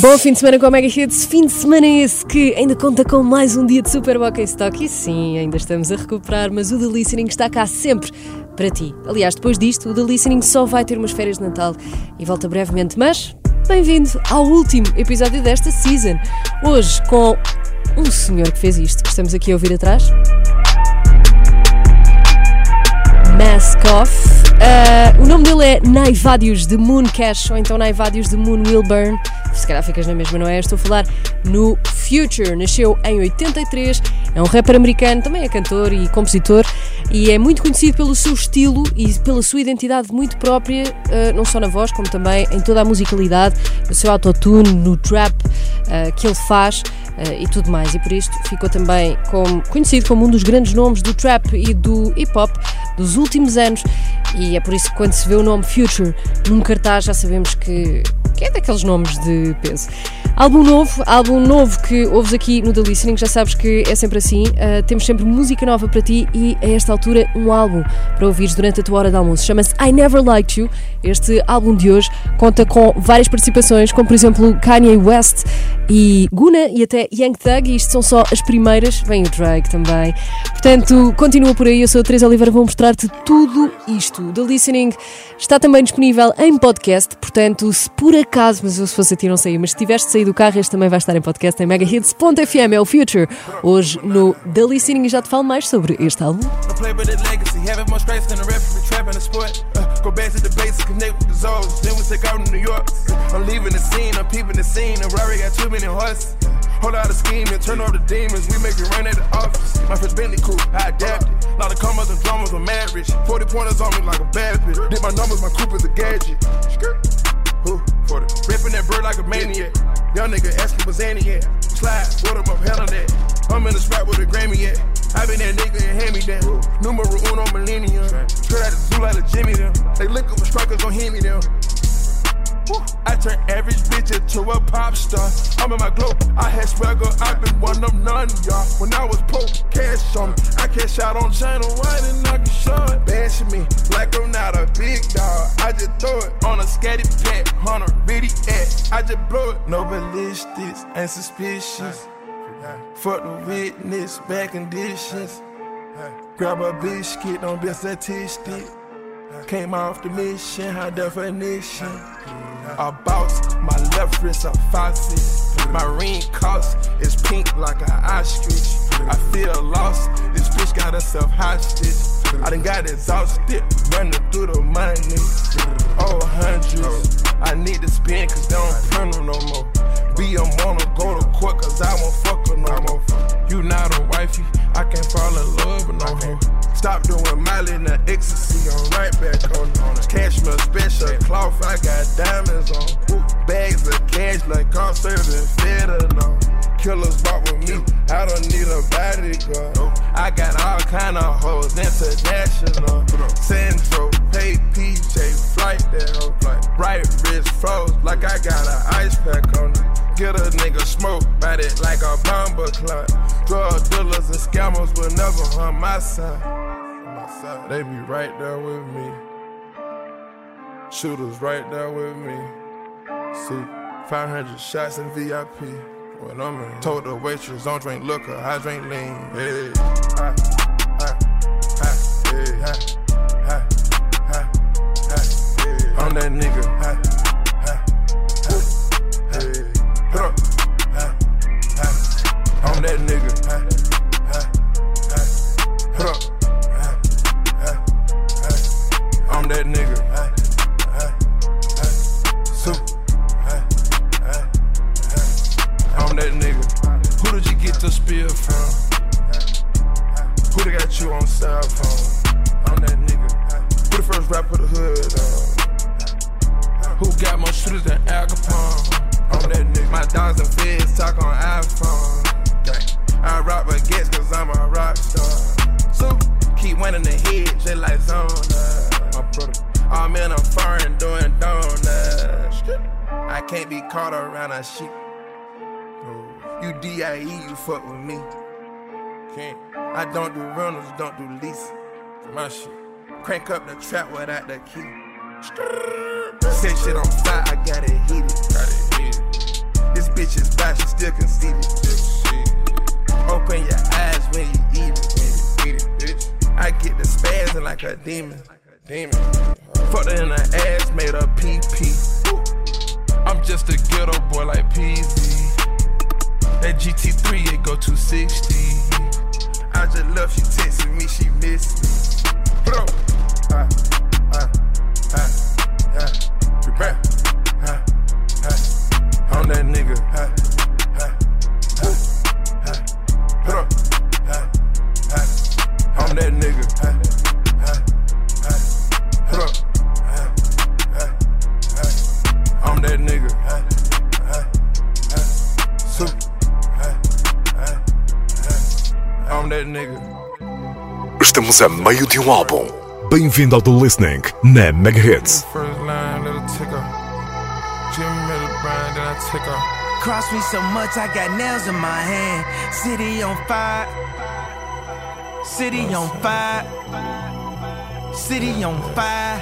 Bom fim de semana com a Mega Hits, fim de semana esse que ainda conta com mais um dia de Super Boca em Stock e sim, ainda estamos a recuperar, mas o The Listening está cá sempre para ti. Aliás, depois disto, o The Listening só vai ter umas férias de Natal e volta brevemente, mas bem-vindo ao último episódio desta season. Hoje com um senhor que fez isto, que estamos aqui a ouvir atrás. Mask Off. Uh, o nome dele é Naivadius de Moon Cash ou então Naivadius de Moon Wilburn. Se calhar ficas na mesma, não é? Estou a falar no Future. Nasceu em 83, é um rapper americano, também é cantor e compositor e é muito conhecido pelo seu estilo e pela sua identidade muito própria, uh, não só na voz, como também em toda a musicalidade, no seu autotune, no trap uh, que ele faz. Uh, e tudo mais, e por isto ficou também como, conhecido como um dos grandes nomes do trap e do hip hop dos últimos anos, e é por isso que quando se vê o nome Future num cartaz já sabemos que, que é daqueles nomes de peso. Álbum novo, álbum novo que ouves aqui no The Listening, já sabes que é sempre assim, uh, temos sempre música nova para ti e a esta altura um álbum para ouvires durante a tua hora de almoço. Chama-se I Never Liked You. Este álbum de hoje conta com várias participações, como por exemplo Kanye West e Guna e até Young Thug, e isto são só as primeiras, vem o Drake também. Portanto, continua por aí, eu sou a Teresa Oliveira, vou mostrar-te tudo isto. The Listening está também disponível em podcast, portanto, se por acaso, mas eu se fosse a ti não sei, mas se tiveres de sair do carro, este também vai estar em podcast em megahits.fm, é o Future. Hoje no The Listening já te falo mais sobre este álbum. Go back to the connect with the Zoes. Then we take out to New York. I'm leaving the scene, I'm peeping the scene. And Rory got too many horses. Hold out a scheme and turn the demons. We make it rain at the office. My first Bentley I adapted. Lot of commas and I'm rich. 40 pointers on me like a bad bitch. Did my numbers, my coupe is a gadget. Who? 40. Ripping that bird like a maniac. Young nigga asking what's Annie at. Slide, what up, hell on that. I'm in the spot with a Grammy at. I been that nigga and hand me down. Numero uno millennium. Straight out the zoo like a Jimmy them. They lookin' for strikers, don't hit me them. I turn average bitch into a pop star. I'm in my glow. I had swagger, i been one of none, y'all. When I was poor, cash on me. I cash out on China White and I can shot. Bashing me like I'm not a big just throw it on a scatty pack, hunter, ready at. I just blow it. No ballistics, ain't suspicious. Fuck the witness, back conditions. Grab a biscuit, don't be a statistic. Came off the mission, high definition. I bounce, my left wrist a faucet. My ring cost is pink like an ostrich. I feel lost, this bitch got herself hostage. I done got exhausted, running through the money. Oh, hundreds. I need to spend cause they don't print no more. Be a wanna go to court cause I won't fuck her no more. You not a wifey, I can't fall in love with no hoe. Stop doing Miley and the ecstasy, I'm right back on it. Cashmere special cloth, I got diamonds on. Bags of cash like car service, fed on. Killers walk with me, I don't need a bodyguard. I got all kind of hoes, international. Central, pay PJ, flight that hoe. Right wrist froze, like I got an ice pack on it. Get a nigga smoke, bite it like a bomber clock. Drug dealers and scammers will never harm my side. They be right there with me. Shooters right there with me. See, 500 shots in VIP. When I'm in, told the waitress, don't drink liquor, I drink lean. Hey, ha, ha, ha, hey, ha, ha, hey. I'm that nigga. You DIE, you fuck with me. Can't. I don't do rentals, don't do lease. My shit. Crank up the trap without the key. Set shit on fire, I got it heated. Got it heated. This bitch is bad, she still conceited. Open your eyes when you eat it. When you eat it, bitch. I get the spazzing like a demon. Demon. Fucked her in the ass, made her pee pee. I'm just a GT3, it go 260. I just love she texting me, she miss me. Bro. Ah, a meio de um álbum. Bem-vindo ao The Listening na Mega Hits. First line, little ticker. Jimmy Miller Brand, then I tick her. Cross me so much, I got nails in my hand. City on fire. City on fire. City on fire.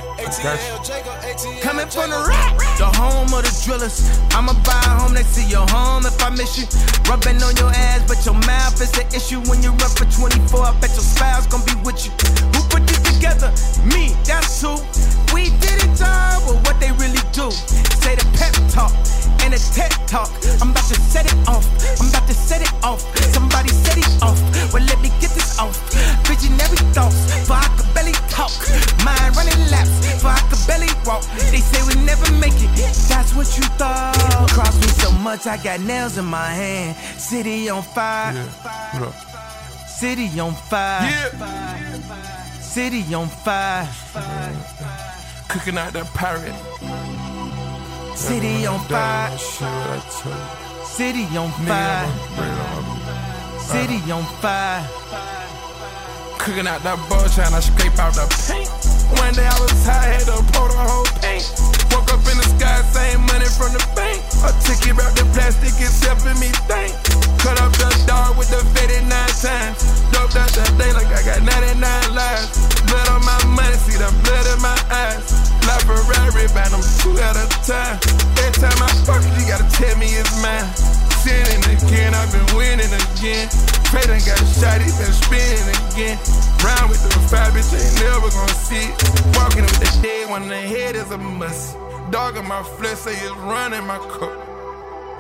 Coming from the rack, the home of the drillers. I'ma buy a home next to your home if I miss you. Rubbing on your ass, but your mouth is the issue. When you're up for 24, I bet your spouse gonna be with you. Who put this together? Me, that's who. We did it all, but what they really do. Say the pep talk and a TED talk. I'm about to set it off. I'm about to set it off. Somebody set it off. Well, let me get this off. Visionary thoughts, much, I got nails in my hand. City on fire. Yeah. City on fire. Yeah. City on fire. Cooking out that parrot. City on fire. Damn, shit, I tell you. City on fire. I'm bread on. City on fire. Cooking out that bull, trying to scrape out the paint. One day I was high, had to pour the whole paint. Woke up in the sky, same money from the bank. A ticket wrapped in plastic, it's helping me think. Cut up the dog with the faded nine times. Doped out that day like I got 99 lives. Blood on my money, see the blood in my eyes. Like Ferrari, buy them two at a time. Every time I fuck you, you gotta tell me it's mine. Sinning again, I've been winning again. Trey done got shot, he been spinning again. Round with the five, bitch, ain't never gonna see it. Walking with the dead one in the head is a must. Dog in my flesh, say it's running my cup.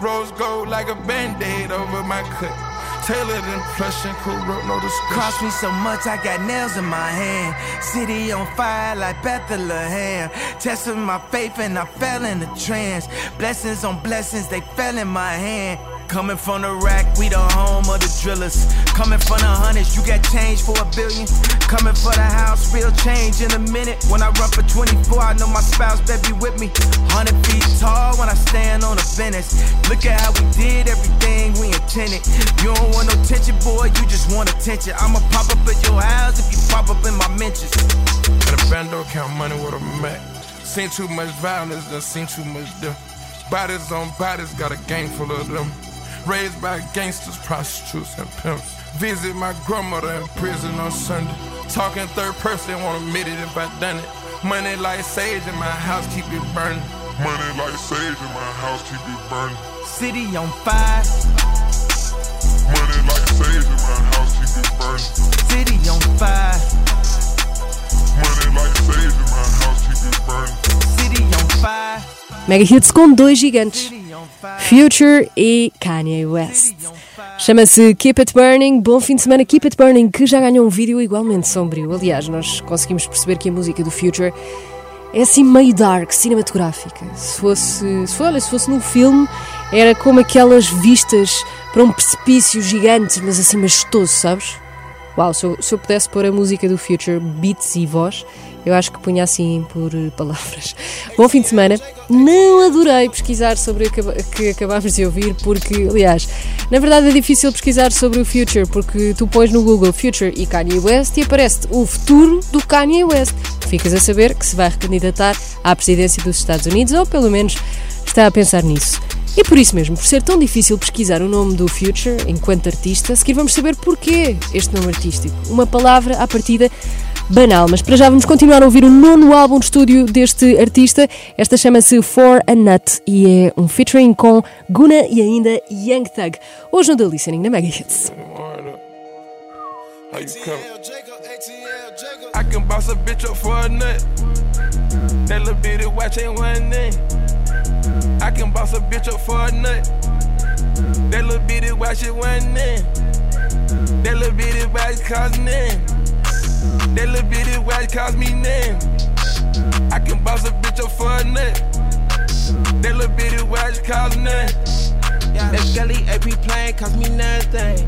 Rose gold like a band-aid over my cut. Tailored in plush and corrupt, no discussion. Cost me so much, I got nails in my hand. City on fire like Bethlehem. Testing my faith and I fell in a trance. Blessings on blessings, they fell in my hand. Coming from the rack, we the home of the drillers. Coming from the hundreds, you got change for a billion. Coming for the house, real change in a minute. When I run for 24, I know my spouse better be with me. 100 feet tall when I stand on the business. Look at how we did everything we intended. You don't want no tension, boy, you just want attention. I'ma pop up at your house if you pop up in my mentions. At a bando count money with a Mac. Seen too much violence, done seen too much death. Bodies on bodies, got a gang full of them. Raised by gangsters, prostitutes, and pimps. Visit my grandmother in prison on Sunday. Talking third person, won't admit it if I done it. Money like sage in my house, keep it burning. Money like sage in my house, keep it burning. City on fire, Money like sage in my house, keep it burning. city on fire, Mega Hits com dois gigantes. Future e Kanye West. Chama-se Keep It Burning. Bom fim de semana, Keep It Burning, que já ganhou um vídeo igualmente sombrio. Aliás, nós conseguimos perceber que a música do Future é assim meio dark, cinematográfica. Se fosse, se, olha, se fosse num filme, era como aquelas vistas para um precipício gigante, mas assim majestoso, sabes? Uau, se eu, se eu pudesse pôr a música do Future, beats e voz, eu acho que punha assim por palavras. Bom fim de semana. Não adorei pesquisar sobre o que acabámos de ouvir, porque, aliás, na verdade é difícil pesquisar sobre o Future, porque tu pões no Google Future e Kanye West e aparece o futuro do Kanye West. Ficas a saber que se vai recandidatar à presidência dos Estados Unidos, ou pelo menos está a pensar nisso. E por isso mesmo, por ser tão difícil pesquisar o nome do Future enquanto artista, a seguir vamos saber porquê este nome artístico. Uma palavra à partida banal, mas para já vamos continuar a ouvir o nono álbum de estúdio deste artista. Esta chama-se For a Nut e é um featuring com Guna e ainda Young Thug. Hoje no The Listening na Mega Hits. I can boss a bitch up for a nut. That little bitty watch ain't one. I can boss a bitch up for a nut. That little bitty watch it one name. That little bitty watch cause name. That little bitty watch cause me name. I can boss a bitch up for a nut. That little bitty watch cause name. Yeah. That Skelly AP plane cost me nothing.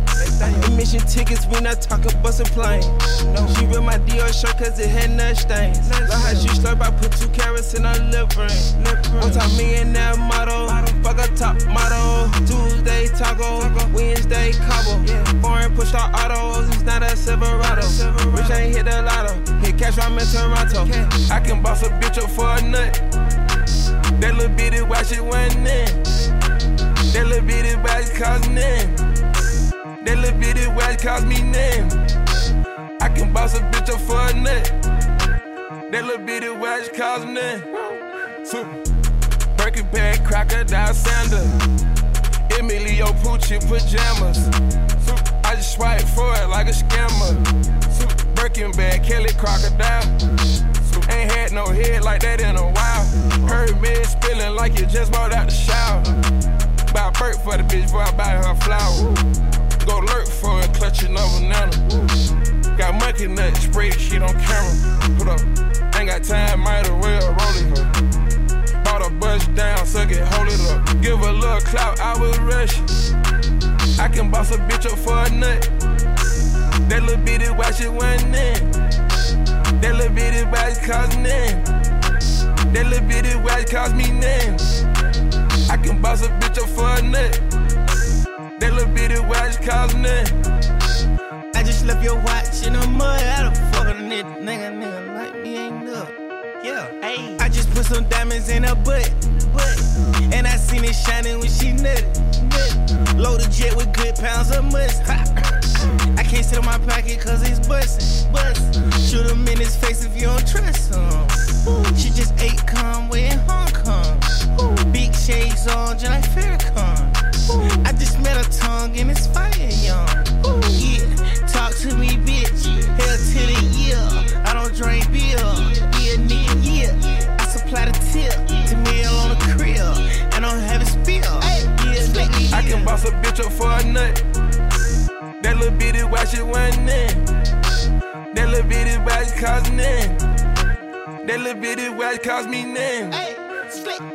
Admission tickets when I talk a bus a plane. No, she real my Dior shirt cause it had nut stains. Love how she slurp, I put two carrots in her lip ring. One time me and that model, fuck a top model. Tuesday taco, Wednesday cobble. Foreign push our autos, it's not a Silverado. Rich ain't hit the lotto, hit cash I'm in Toronto. I can boss a bitch up for a nut. That little bitty watch it one in. That little bitty watch cost name. That little bitty watch cost me name. I can boss a bitch up for a nut. That little bitty watch cost name. Super. Birkin bag, crocodile sander. Emilio Pucci pajamas. I just swipe for it like a scammer. Birkin bag, Kelly crocodile. Ain't had no head like that in a while. Heard me spilling like you just bought out the shower. Buy a perk for the bitch before I buy her flower. Go lurk for it, clutching a banana. Got monkey nut, spray shit on camera. Put up, ain't got time, might as well roll it Bought a bus down, suck it, hold it up. Give a little clout, I was rushing. I can boss a bitch up for a nut. That little bitty watch it one in. That little bitty watch cause name. That little bitty watch cause me name. I can boss a bitch up for a nut. That little bitty watch cost nothing. I just left your watch in the mud. I don't fuck a nigga, nigga, nigga like me ain't up? Yeah, hey. I just put some diamonds in her butt, butt. And I seen it shining when she nutted. Load a jet with good pounds of must. I can't sit on my pocket cause it's bustin', bustin'. Mm. Shoot him in his face if you don't trust him. She just ate Conway in Hong Kong. Big shades on, just like Farrakhan. I just met a tongue and it's fire, young. Ooh. Yeah, talk to me, bitch. Hell to the year. I don't drink beer. Yeah, nigga, yeah. I supply the tip to meal on the crib. And don't have a spill. Yeah, I can boss a bitch up for a nut. That little bitty watch it one in. That little bitty watch cause name. That little bitty watch cause me name.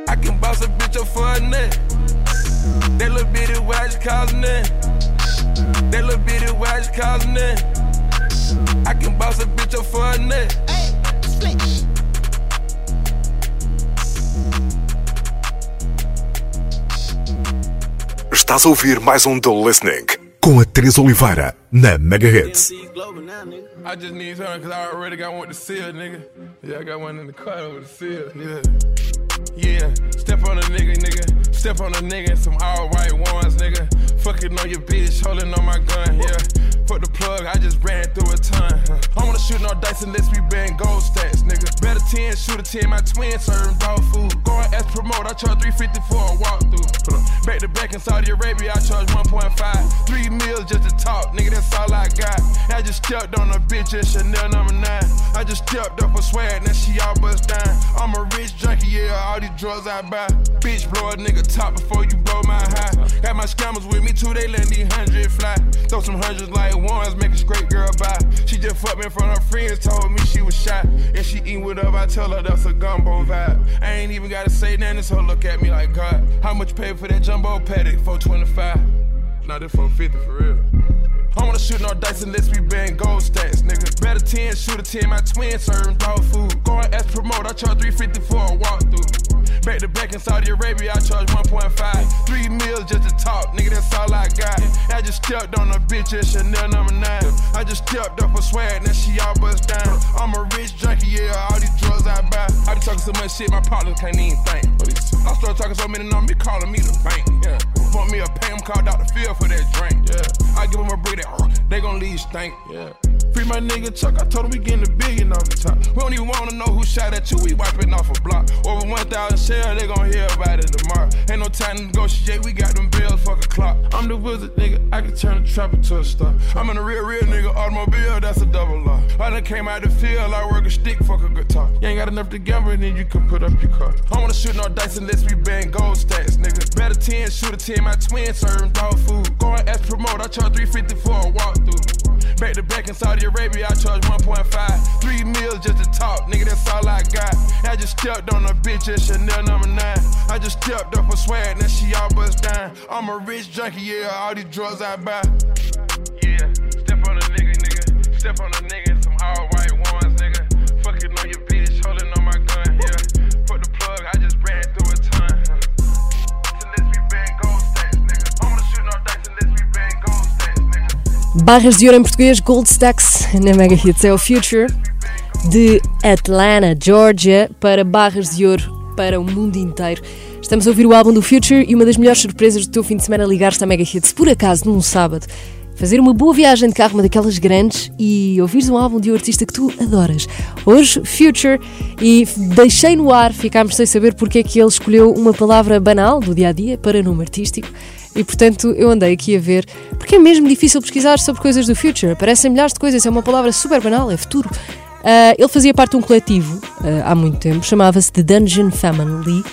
I can boss a bitch up for a nut. That little bitty watch cause none. That little bitty watch cause none. I can boss a bitch up for a nut. Estás a ouvir mais um The Listening com a Teresa Oliveira na Megahits. I just need something cause I already got one to seal, nigga. Yeah, I got one in the car over the seal, yeah. Yeah, step on a nigga, nigga. Step on a nigga some all white ones, nigga. Fucking on your bitch, holding on my gun, yeah. Put the plug, I just ran through a ton. I wanna shoot no dice unless we bang gold stats, nigga. Better 10, shoot a 10, my twin serving dog food. Going as promote, I charge 350 for a walkthrough. Back to back in Saudi Arabia, I charge 1.5. Three meals just to talk, nigga, that's all I got. I just stepped on a bitch at Chanel number 9. I just stepped up for swag, now she all bust down. I'm a rich junkie, yeah, all these drugs I buy. Bitch, blow a nigga top before you blow my high. Got my scammers with me too, they let these hundred fly. Throw some hundreds like ones, make a straight girl buy. She just fucked me in front of her friends, told me she was shot. And she eat with up, I tell her that's a gumbo vibe. I ain't even gotta say nothing, so look at me like God. How much pay for that jumbo paddock? 425. Now this 450 for real. I wanna shoot no dice unless we bang gold stacks, nigga. Better 10, shoot a 10, my twin serving dog food. Going as promote, I charge 350 for a walkthrough. Back to back in Saudi Arabia, I charge 1.5. Three meals just to talk, nigga, that's all I got. I just stepped on a bitch at Chanel number nine. I just stepped up for swag, now she all bust down. I'm a rich junkie, yeah, all these drugs I buy. I be talking so much shit, my partners can't even think. I start talking so many numbers, be calling me the bank, yeah. Want me a pay, I'm called out the field for that drink, yeah. I give them a break that, uh, they gon' leave stink, yeah. Free my nigga Chuck, I told him we getting a billion off the top. We don't even wanna know who shot at you, we wiping off a block. Over 1,000 shares, they gon' hear about it tomorrow. Ain't no time to negotiate, we got them bills, fuck a clock. I'm the wizard, nigga, I can turn the trap into a star. I'm in a real, real nigga automobile, that's a double law. I done came out the field, I work a stick, fuck a guitar. You ain't got enough to gamble, then you can put up your car. I wanna shoot no dice unless we bang gold stacks, nigga. Better 10, shoot a 10, my twin serving dog food. Going as promote, I charge 350 for a walkthrough. Back to back in Saudi Arabia, I charge 1.5. Three meals just to talk, nigga, that's all I got. I just stepped on a bitch at Chanel number nine. I just stepped up for swag, now she all bust down. I'm a rich junkie, yeah, all these drugs I buy. Yeah, step on a nigga, nigga. Step on a nigga, Barras de ouro em português, Gold Stacks na Mega Hits. É o Future de Atlanta, Georgia, para Barras de Ouro para o mundo inteiro. Estamos a ouvir o álbum do Future e uma das melhores surpresas do teu fim de semana ligar-te à Mega Hits, por acaso, num sábado. Fazer uma boa viagem de carro, uma daquelas grandes, e ouvires um álbum de um artista que tu adoras. Hoje, Future, e deixei no ar, ficámos sem saber porque é que ele escolheu uma palavra banal do dia a dia para nome artístico. E portanto eu andei aqui a ver, porque é mesmo difícil pesquisar sobre coisas do future. Aparecem milhares de coisas, é uma palavra super banal, é futuro. Uh, ele fazia parte de um coletivo uh, há muito tempo, chamava-se The Dungeon Family.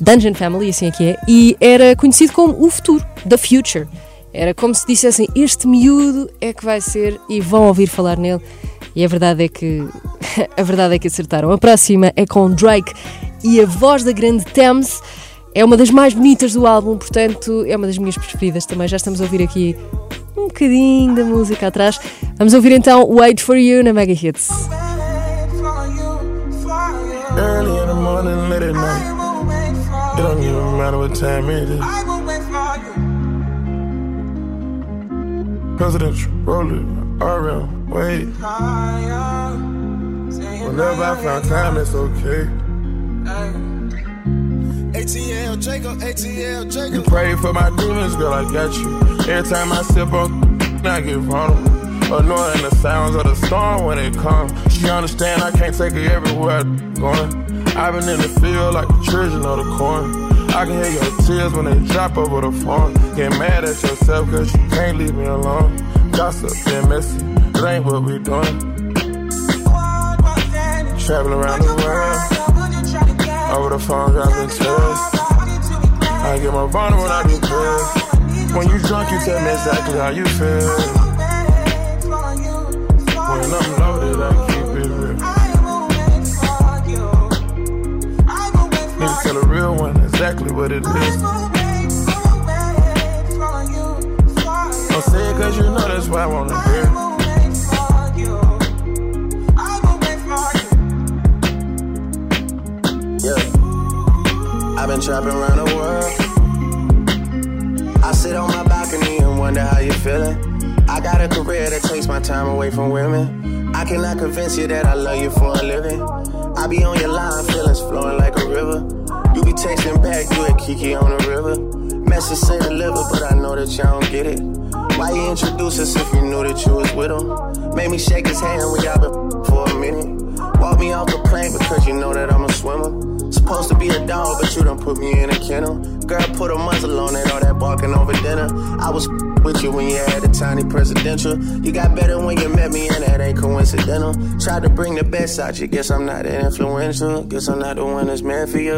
Dungeon Family, assim é que é, e era conhecido como o futuro, The Future. Era como se dissessem: Este miúdo é que vai ser, e vão ouvir falar nele. E a verdade é que a verdade é que acertaram. A próxima é com Drake e a voz da grande Thames. É uma das mais bonitas do álbum, portanto, é uma das minhas preferidas também. Já estamos a ouvir aqui um bocadinho da música atrás. Vamos ouvir então Wait for You na Mega Hits. Early rolling, RM, wait. Whenever I find time, it's okay. ATL ATL. You pray for my demons, girl, I got you. Every time I sip on, I get vulnerable. Annoying the sounds of the storm when it comes. She understand I can't take her everywhere I'm going. I've been in the field like the children of the corn. I can hear your tears when they drop over the phone. Get mad at yourself cause you can't leave me alone. Gossip and messy, it ain't what we doing. Traveling around the world. Over the phone, dropping tears. I get more vulnerable when I do pills. When you drunk, you tell me exactly how you feel. When I'm loaded, I keep it real. Need to tell a real one exactly what it is. That I love you for a living. I be on your line, feelings flowing like a river. You be texting back, you at Kiki on the river. Message say deliver, but I know that y'all don't get it. Why you introduce us if you knew that you was with him? Made me shake his hand when y'all been for a minute. Walk me off the plane because you know that I'm a swimmer. Supposed to be a dog, but you done put me in a kennel. Girl, put a muzzle on it, all that barking over dinner. I was with you when you had a tiny presidential. You got better when you met me, and that ain't coincidental. Tried to bring the best out you, guess I'm not that influential. Guess I'm not the one that's meant for you.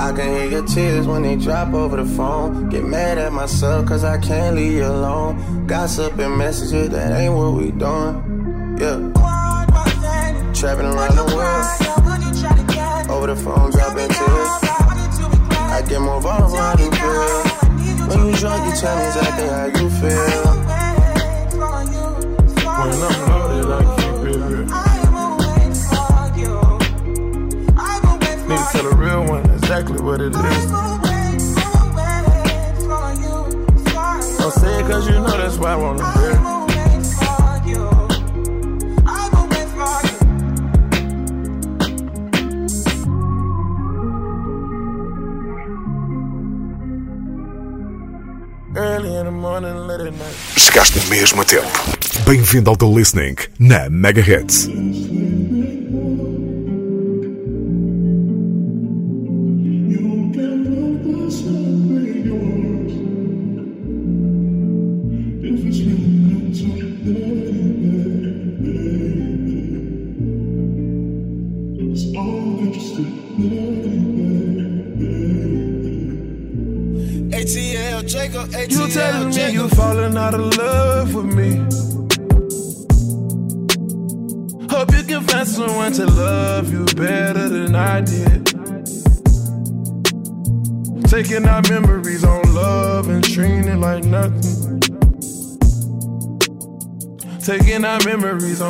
I can hear your tears when they drop over the phone. Get mad at myself cause I can't leave you alone. Gossip and messages, that ain't what we doing. Yeah. Trapping around the world. Over the phone, dropping tears. I get more vulnerable. When you drunk, you tell me exactly is. Don't say it cause you know that's why I wanna hear Chegaste mesmo a tempo. Bem-vindo ao The Listening na Megahertz. You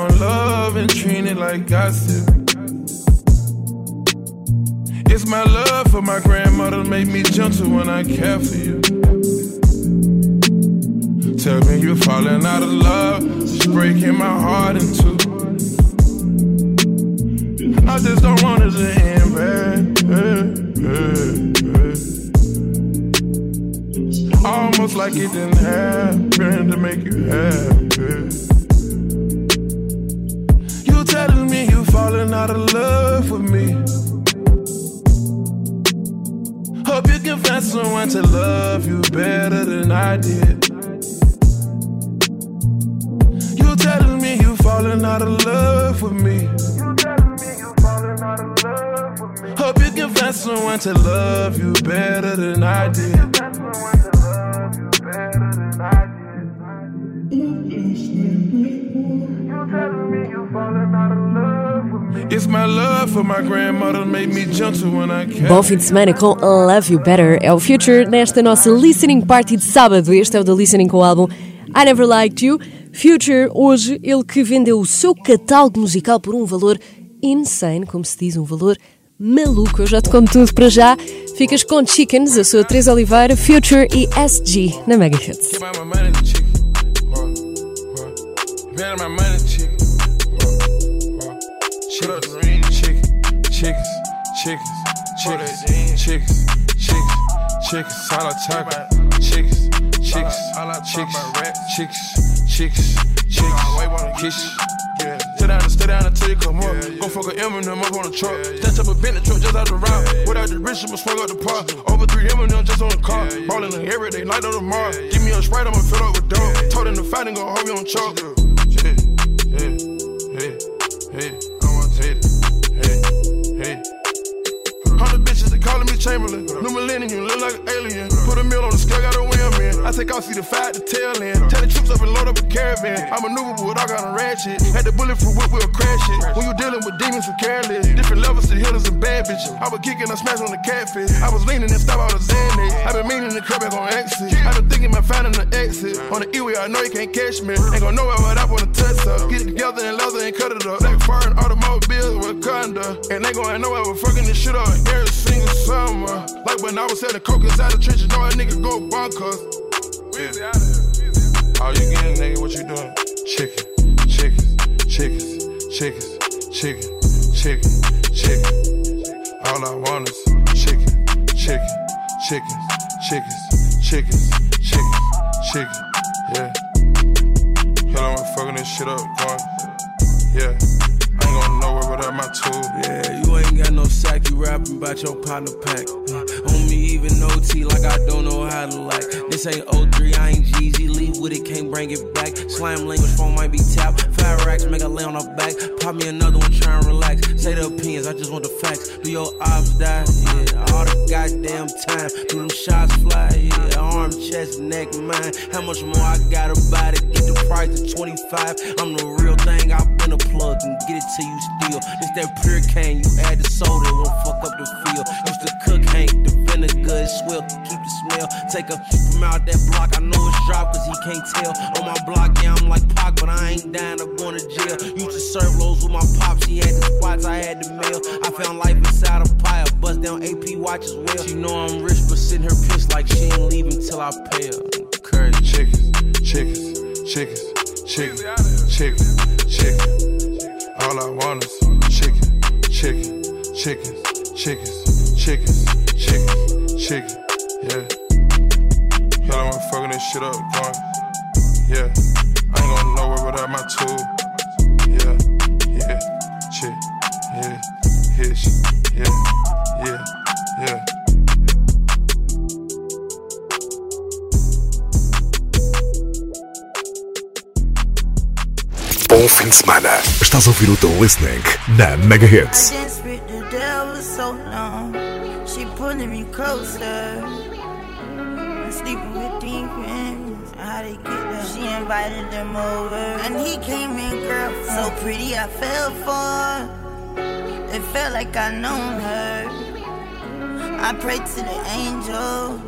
on love and treating it like gossip. It's my love for my grandmother make me gentle when I care for you. Tell me you're falling out of love, it's breaking my heart in two. I just don't want it to end bad. Almost like it didn't happen to make you happy. Telling me you falling out of love with me. Hope you can find someone to love you better than I did. You telling me you falling out of love with me. You telling you. Hope you can find someone to love you better than I did. Bom fim de semana com Love You Better. É o Future nesta nossa listening party de sábado. Este é o da Listening com o álbum I Never Liked You. Future, hoje, ele que vendeu o seu catálogo musical por um valor insane, como se diz, um valor maluco. Eu já te conto tudo para já. Ficas com Chickens, a sua Teresa Oliveira, Future e SG na Mega Hits. Chicks, chicks, chicks, chicks, chicks, chicks, kiss. Yeah. Stay down and stay down until you come up. Go fuck a Eminem up on the truck. Yeah. up a Bentley truck just out the route. Without the rich, I'ma swing up the park. Over three Eminem just on the car. Ballin' the every day, night on the yeah. Give me a sprite, I'ma fill up with dope. Told him to fight and go hold me on chalk. Calling Chamberlain. New millennium, you look like an alien. Put a meal on the scale, got a win, man. I take off, see the fight, the tail end. Tell the troops up and load up a caravan. I maneuver with I got a ratchet. Had the bullet for whip, we'll crash it. When you dealing with demons who careless, different levels to healers and bad bitches. I was kicking, I smash on the catfish. I was leaning and stop out of Xanax. I been meaning to cut back on exit. I been thinking about finding the exit. On the E-way, I know you can't catch me. Ain't gonna know where I wanna touch up. Get it together and leather and cut it up. Black foreign automobiles with conda. And they gonna know I was fucking this shit up every single summer. Like when I was selling coke inside the trenches, know a nigga go bonkers. Yeah. All you getting, nigga, what you doing? Chicken, chickens, chickens, chickens, chicken, chicken, chicken. All I want is chicken, chicken, chickens, chickens, chickens, chicken, chicken. Yeah. Hell, I'm fucking this shit up, going. Yeah. I ain't going without my. Yeah, you ain't got no sack, you rapping about your partner pack. Uh, on me, even OT, like I don't know how to like. This ain't 03, I ain't GG, leave with it, can't bring it back. Slam language phone might be tapped. Five racks, make a lay on her back. Pop me another one, try and relax. Say the opinions, I just want the facts. Do your ops die? Yeah, all the goddamn time. Do them shots fly? Yeah, arm, chest, neck, mine. How much more I gotta buy to get the price to 25? I'm the real thing, I've plug and get it to you still. This that pure cane, you add the soda, it won't fuck up the feel. Used to cook, Hank, the vinegar, it's swill, keep the smell. Take a from out that block, I know it's drop, cause he can't tell. On my block, yeah, I'm like Pac, but I ain't dying of going to jail. Used to serve loads with my pops, he had the spots, I had the mail. I found life inside a pile, bust down AP watch as well. She know I'm rich, but sitting her pissed like she ain't leaving till I pay her. Crazy. Chickens, chickens, chickens, chickens, chickens, chickens. All I want is chicken, chicken, chickens, chickens, chickens, chickens, chicken. Yeah. Y'all wanna fucking this shit up, going. Yeah. I ain't gonna nowhere without my tool. Estás ouvir o listening na Mega Hits. She pulling me closer. Sleeping with demons. How they get there? She invited them over. And he came in, girl, so pretty I fell for. It felt like I known her. I prayed to the angels,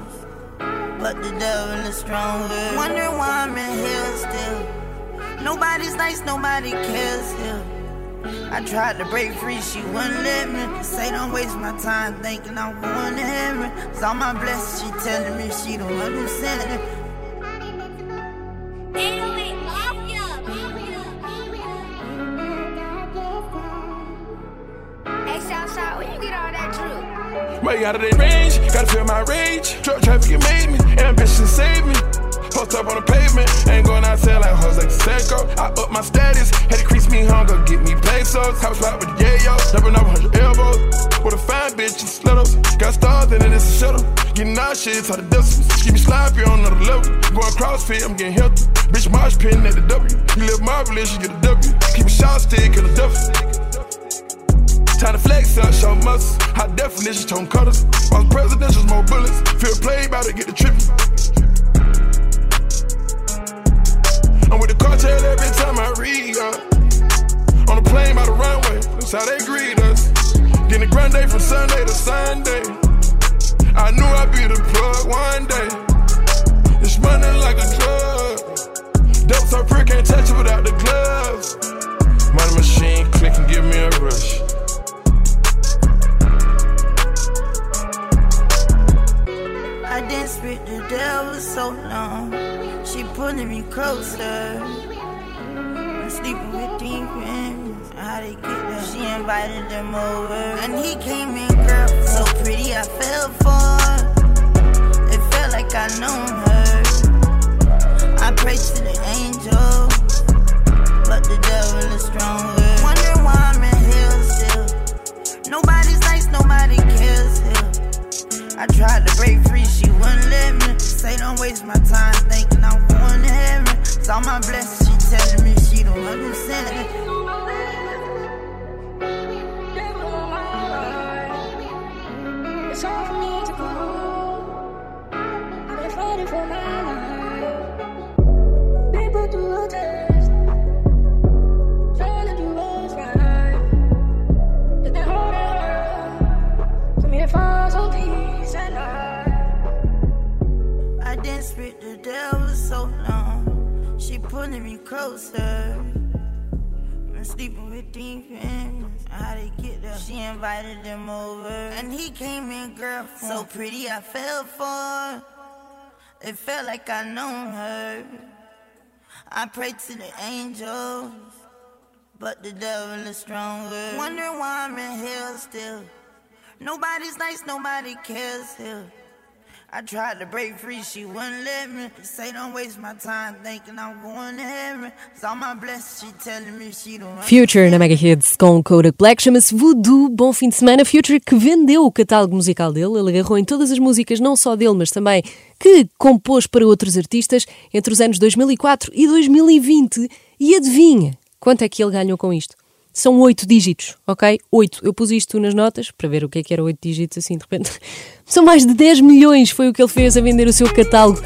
but the devil is stronger. Wonder why I'm in hell still. Nobody's nice, nobody cares here. I tried to break free, she wouldn't let me. Say don't waste my time thinking I'm going to heaven. Saw my blessing, she telling me she don't understand it. Where you get all that droop? Way out of their range, gotta feel my rage. Drug trafficking made me, ambition saved me. Post up on the pavement, ain't going outside like Jose Seco. I up my status, had to crease me hunger, get me pesos. House right with the yayo, jumping over 100 elbows. With a fine bitch and slittles. Got stars in it, it's a shuttle. Getting out the distance. Keep me sloppy on another level. Going CrossFit, I'm getting healthy. Bitch, march pin at the W. You live marvelous, you get a W. Keep a shot stick in the duffel. Time to flex up, show muscle. High definition, tone cutters. On presidentials, more bullets. Feel played, about to get the trippin'. With the cartel every time I read up. On the plane by the runway, that's how they greet us. Getting grande from Sunday to Sunday. I knew I'd be the plug one day. It's running like a drug. Dope so pretty, can't touch it without the gloves. Money machine click and give me a rush. I danced with the devil so long. She pulling me closer. I'm sleeping with demons. How they get there? She invited them over. And he came in, girl, so pretty I fell for. It felt like I known her. I prayed to the angel, but the devil is stronger. Wonder why I'm in hell still. Nobody. I tried to break free, she wouldn't let me. Say don't waste my time thinking I'm going to heaven. Saw my blessing, she telling me she don't understand it. So pretty I fell for. It felt like I known her. I prayed to the angels, but the devil is stronger. Wondering why I'm in hell still. Nobody's nice, nobody cares here. I tried to break free, she wouldn't let me. Say don't waste my time thinking I'm going to heaven. Saw my blessing, she telling me she don't Future na Mega Hits com Kodak Black chama-se Voodoo. Bom fim de semana. Future que vendeu o catálogo musical dele. Ele agarrou em todas as músicas, não só dele, mas também que compôs para outros artistas entre os anos 2004 e 2020. E adivinha quanto é que ele ganhou com isto? São oito dígitos, ok? Oito. Eu pus isto nas notas para ver o que é que era oito dígitos assim de repente. São mais de 10 milhões, foi o que ele fez a vender o seu catálogo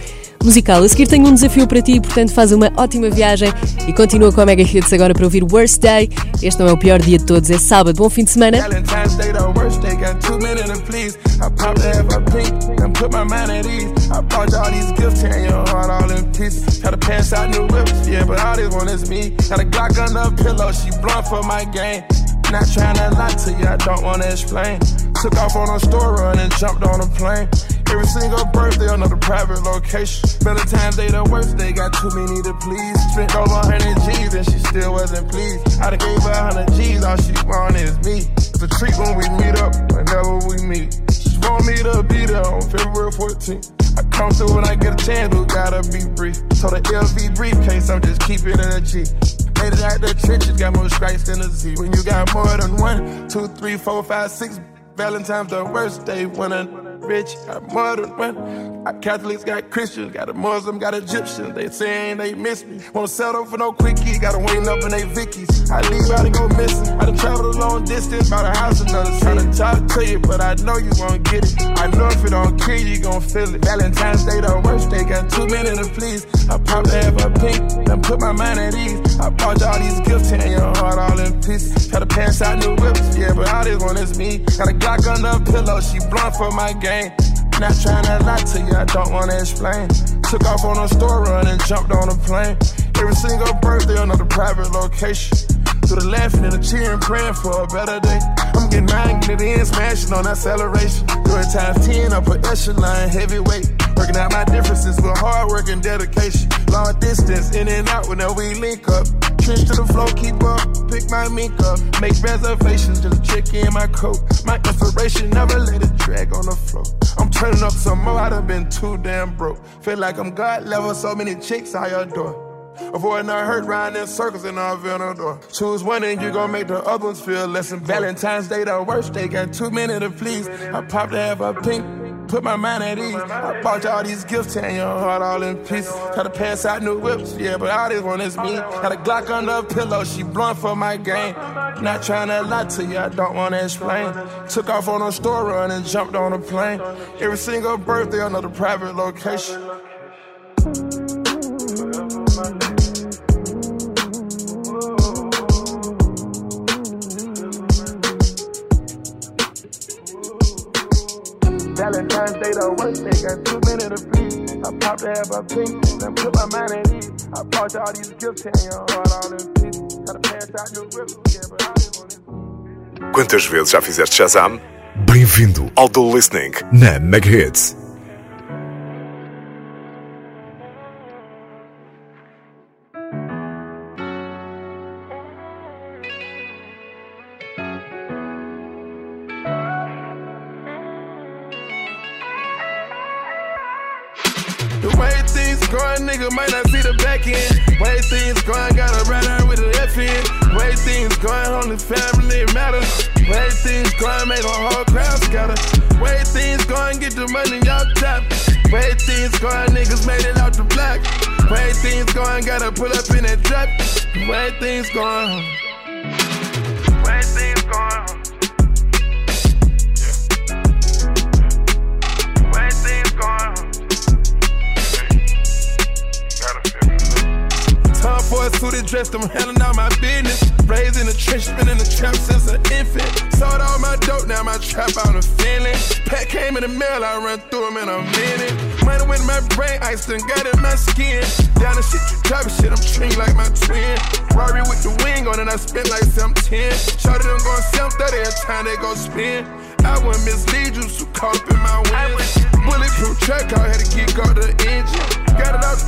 musical. A seguir tenho um desafio para ti, portanto faz uma ótima viagem e continua com a Mega Hits agora para ouvir Worst Day. Este não é o pior dia de todos, é sábado. Bom fim de semana. Valentine's Day, the worst day. Got too many to please. I popped half a pink and put my mind at ease. I bought you all these gifts, tearing your heart all in pieces. Gotta pass out new whips, yeah, but all this one is me. Got a Glock under the pillow, she blunt for my game. Not trying to lie to you, I don't wanna explain. Took off on a store run and jumped on a plane. Every single birthday, another private location. Valentine's Day, the worst day, got too many to please. Spent over 100 G's and she still wasn't pleased. I done gave her 100 G's, all she want is me. It's a treat when we meet up, whenever we meet. She want me to be there on February 14th. I come through when I get a chance, but gotta be brief. So the LV briefcase, I'm just keeping it a G. Made it out the trenches, got more strikes than a Z. When you got more than one, two, three, four, five, six, Valentine's the worst day when a rich got more than one. Our Catholics got Christians, got a Muslim, got Egyptians. They saying they miss me. Won't settle for no quickie, gotta wait up in they Vickies. I leave out and go missing. I done traveled a long distance, bought a house another city. to talk to you, but I know you won't get it. I know if it don't kill you, you gon' feel it. Valentine's Day, the worst day, got too many to please. I popped half a pink, then put my mind at ease. I bought you all these gifts, tearing your heart all in pieces. Try to pass out new whips, yeah, but all this one is me. Got a Glock under the pillow, she blunt for my game. Not trying to lie to you, I don't wanna explain. Took off on a store run and jumped on a plane. Every single birthday, another private location. Through the laughing and the cheering, praying for a better day. I'm getting mine, get it in, smashing on acceleration. Doing times 10, I upper echelon, heavyweight. Working out my differences with hard work and dedication. Long distance, in and out whenever we link up. Trench to the flow, keep up, pick my mink up. Make reservations, just check in my coat. My inspiration, never let it drag on the floor. I'm turning up some more, I done been too damn broke. Feel like I'm God level, so many chicks I adore. Avoiding I hurt riding in circles in our door. Choose one and you gon' make the other ones feel less than Valentine's Day, the worst they Got too many to please. I popped to have a pink put my mind at ease. I bought you all these gifts, tearing your heart all in pieces. Try to pass out new whips, yeah, but all this one is me. Got a Glock under the pillow, she blunt for my game. Not trying to lie to you, I don't wanna explain. Took off on a store run and jumped on a plane. Every single birthday, another private location. Day, got to. I to have a pink, then put my mind at ease. I all these gifts, your heart all peace. Gotta pass out your yeah, but I just wanna... Quantas vezes já fizeste Shazam? Bem-vindo ao The Listening na Mega Hits. Top. Way things going, niggas made it out the block. Way things going, gotta pull up in that trap. Way things going. Way things going. boy suited, dressed, I'm handling out my business. Raised in the trench, been in the trap since an infant. Sold all my dope, now my trap out of feeling. Pack came in the mail, I run through them in a minute. Money went in my brain, ice done got in my skin. Down the shit, you driving shit, I'm treating like my twin. Rory with the wing on it, I spent like some 10. Shorty them going 730 every time they go spin. I wouldn't mislead you, so caught up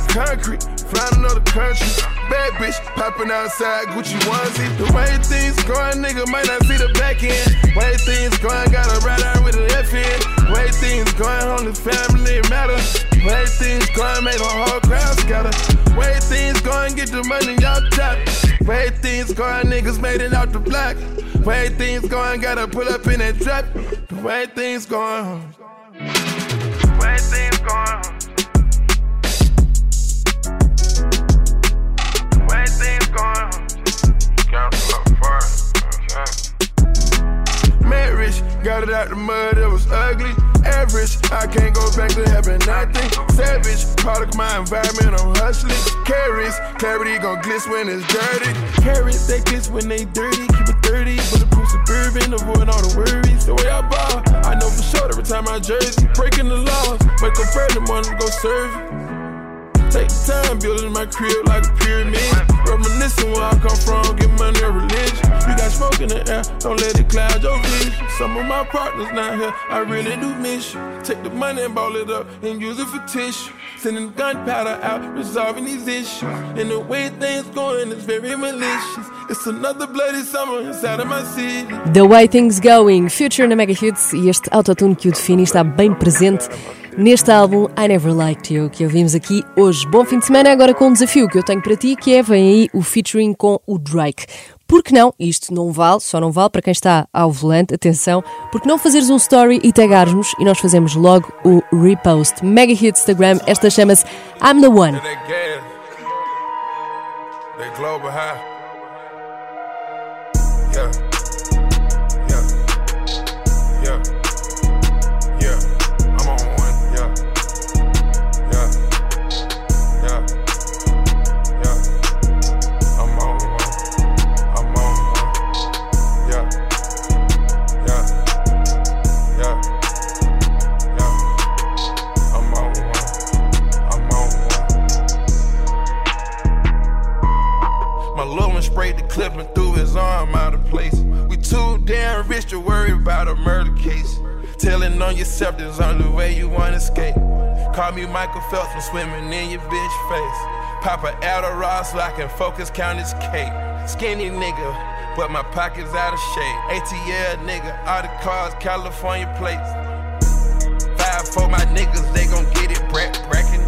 concrete, flying another country. Bad bitch popping outside Gucci onesie. The way things going, nigga might not see the back end. Way things going, got a ride out with an F in. Way things going, only family matter. Way things going, make a whole crowd scatter. Way things going, get the money out top. Way things going, niggas made it out the block. Way things going, gotta pull up in that trap. The way things going. Way things going. Mm. Marriage, got it out the mud, it was ugly. Average, I can't go back to having nothing. Savage, product my environment, I'm hustling. Carries, clarity gon' glitz when it's dirty. Carries, they glitz when they dirty. Keep it 30, bulletproof suburban, avoid all the worries. The way I ball. I know for sure every time I jersey, breaking the laws. Wake up early morning, go serve Take time building my crib like a pyramid. Reminiscing where I come from, get money religion. You got smoke in the air, don't let it cloud your vision. Some of my partners not here, I really do miss you. Take the money and ball it up and use it for tissue. Sending gunpowder out, resolving these issues. And the way things going is very malicious. It's another bloody summer inside of my city. The Way Things Going, Future na Mega Hits e este autotune que o define está bem presente neste álbum I Never Liked You, que ouvimos aqui hoje. Bom fim de semana, agora com um desafio que eu tenho para ti, que é, vem aí o featuring com o Drake. Porque não, isto não vale, só não vale para quem está ao volante, atenção, porque não fazeres um story e tagarmos e nós fazemos logo o repost. Mega Hit Instagram, esta chama-se I'm the One. Yourself, there's only way you wanna escape. Call me Michael Phelps from swimming in your bitch face. Pop a Adderall so I can focus, count his cake. Skinny nigga, but my pockets out of shape. ATL nigga, all the cars, California plates. Five for my niggas, they gon' get it brack brackin'.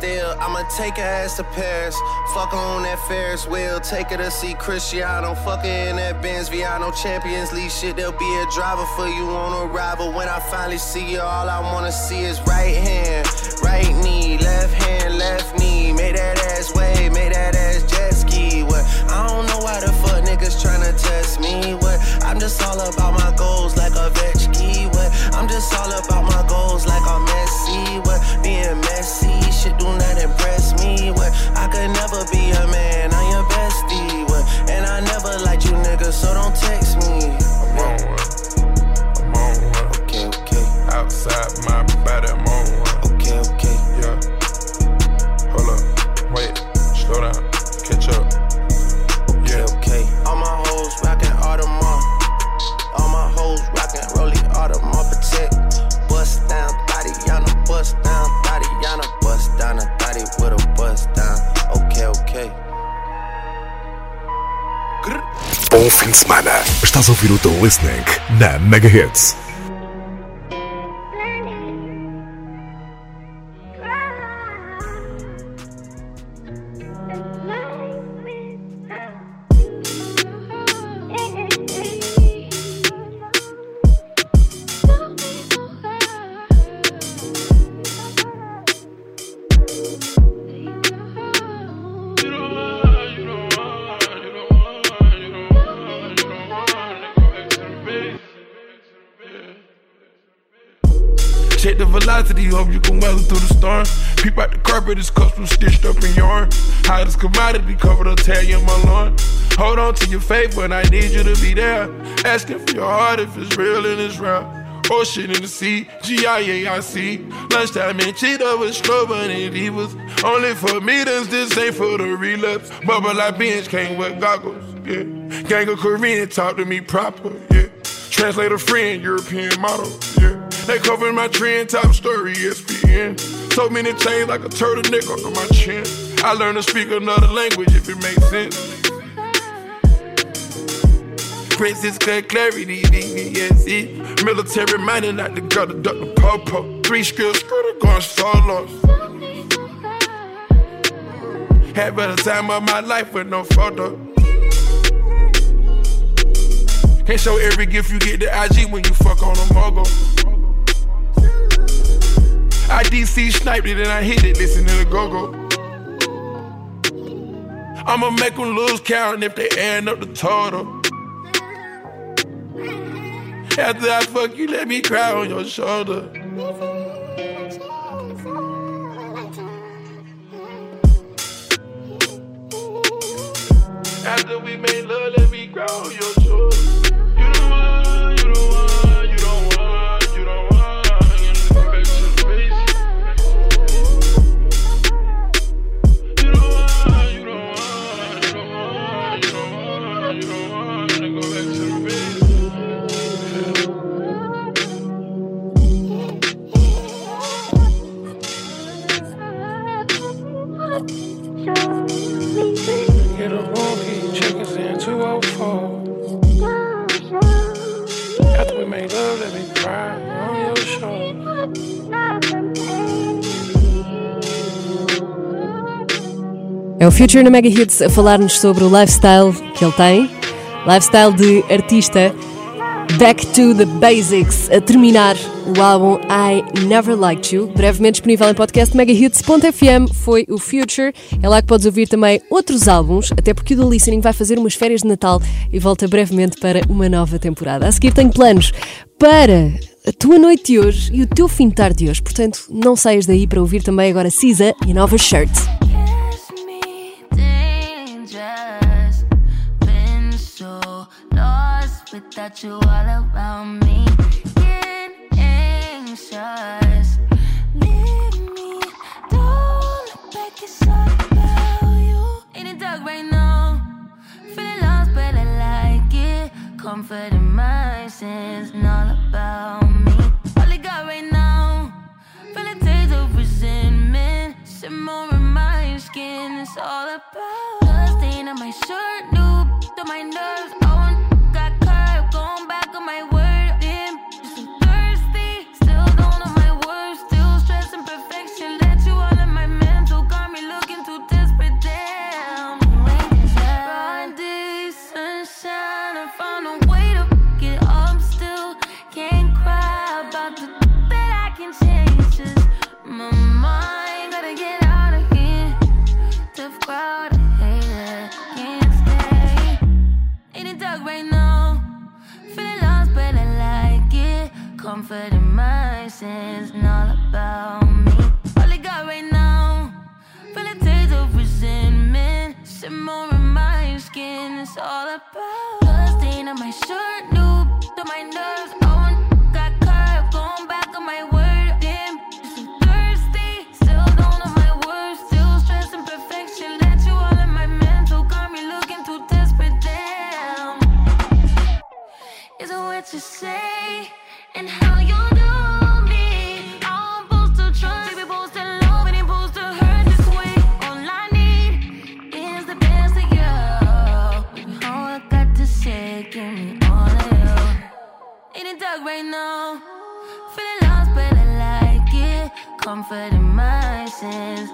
Still. I'ma take her ass to Paris, fuck her on that Ferris wheel. Take her to see Cristiano, fuck her in that Benz Viano Champions League shit. There'll be a driver for you on arrival. When I finally see you, all I wanna see is right hand, right knee, left hand, left knee. Make that ass wave, make that ass jet ski. What? I don't know why the fuck niggas tryna test me. What? I'm just all about my goals like a Vetchki. What? I'm just all about my goals like I'm messy. What? Being messy, shit do not impress me. What? I could never be a man, I'm your bestie. What? And I never liked you niggas, so don't text me. I'm on one. I'm on one. Okay, okay. Outside my body, Fim de semana. Estás a ouvir o teu listening na Mega Hope you can weather through the storm. Peep out the carpet, it's custom stitched up in yarn. Hottest commodity, covered Italian my lawn. Hold on to your faith, but I need you to be there. Asking for your heart if it's real and it's real. Ocean in the sea, G-I-A-I-C Lunchtime in Cheetah with Strober and Divas Only for meetings, this ain't for the relapse Bubble like bench, can't wear goggles, yeah Gang of Korean, talk to me proper, yeah Translator friend, European model, yeah They covering my trend, top story, ESPN So many chains like a turtleneck under my chin I learned to speak another language if it makes sense princess cut clarity, yes, it. Military minded, like the girl, the duck, the po-po. Three skills, skirt, going solo. Had better time of my life with no photo. Can't show every gift you get to IG when you fuck on a mogul. I DC sniped it and I hit it, listen to the go-go. I'ma make them lose count if they end up the total. After I fuck you, let me cry on your shoulder. After we made love, let me cry on your shoulder. O Future na Mega Hits a falar-nos sobre o lifestyle que ele tem, lifestyle de artista. Back to the Basics, a terminar o álbum I Never Liked You, brevemente disponível em podcast megahits.fm, foi o Future. É lá que podes ouvir também outros álbuns, até porque o The Listening vai fazer umas férias de Natal e volta brevemente para uma nova temporada. A seguir tenho planos para a tua noite de hoje e o teu fim de tarde de hoje, portanto não saias daí para ouvir também agora Cisa e a nova Shirt. Without you all around me. Getting anxious. Leave me, don't look back, it's all about you. In the dark right now, feeling lost, but I like it. Comfort in my sins, all about me. All I got right now, feeling taste of resentment. Simmer in my skin, it's all about. Stain on my shirt, new to my nerves. I comfort in my sins and all about me. All I got right now, feel a taste of resentment, simmer in my skin. It's all about blood stain on my shirt, new to my nerves. Comfort in my sins,